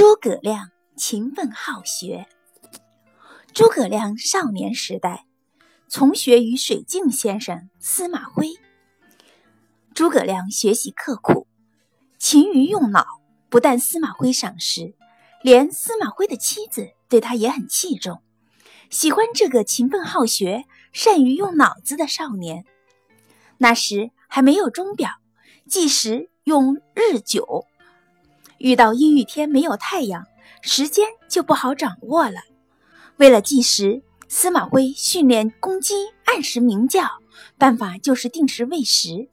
诸葛亮勤奋好学。诸葛亮少年时代，从学于水镜先生司马徽。诸葛亮学习刻苦，勤于用脑，不但司马徽赏识，连司马徽的妻子对他也很器重，喜欢这个勤奋好学、善于用脑子的少年。那时还没有钟表，计时用日晷。遇到阴雨天没有太阳，时间就不好掌握了。为了计时，司马徽训练公鸡按时鸣叫，办法就是定时喂食。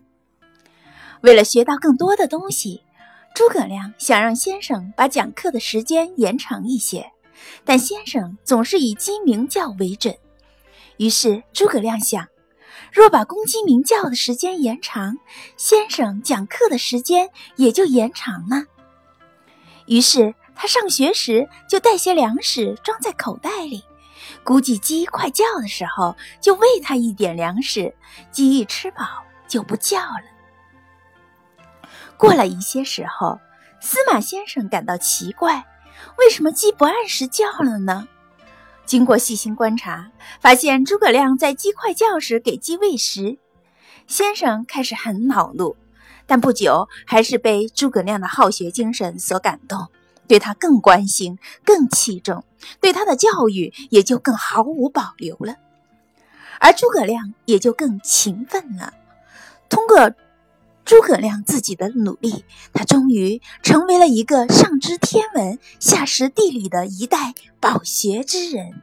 为了学到更多的东西，诸葛亮想让先生把讲课的时间延长一些，但先生总是以鸡鸣叫为准。于是诸葛亮想，若把公鸡鸣叫的时间延长，先生讲课的时间也就延长了。于是他上学时就带些粮食装在口袋里，估计鸡快叫的时候就喂它一点粮食，鸡一吃饱就不叫了。过了一些时候，司马先生感到奇怪，为什么鸡不按时叫了呢？经过细心观察，发现诸葛亮在鸡快叫时给鸡喂食，先生开始很恼怒。但不久，还是被诸葛亮的好学精神所感动，对他更关心、更器重，对他的教育也就更毫无保留了。而诸葛亮也就更勤奋了。通过诸葛亮自己的努力，他终于成为了一个上知天文、下识地理的一代饱学之人。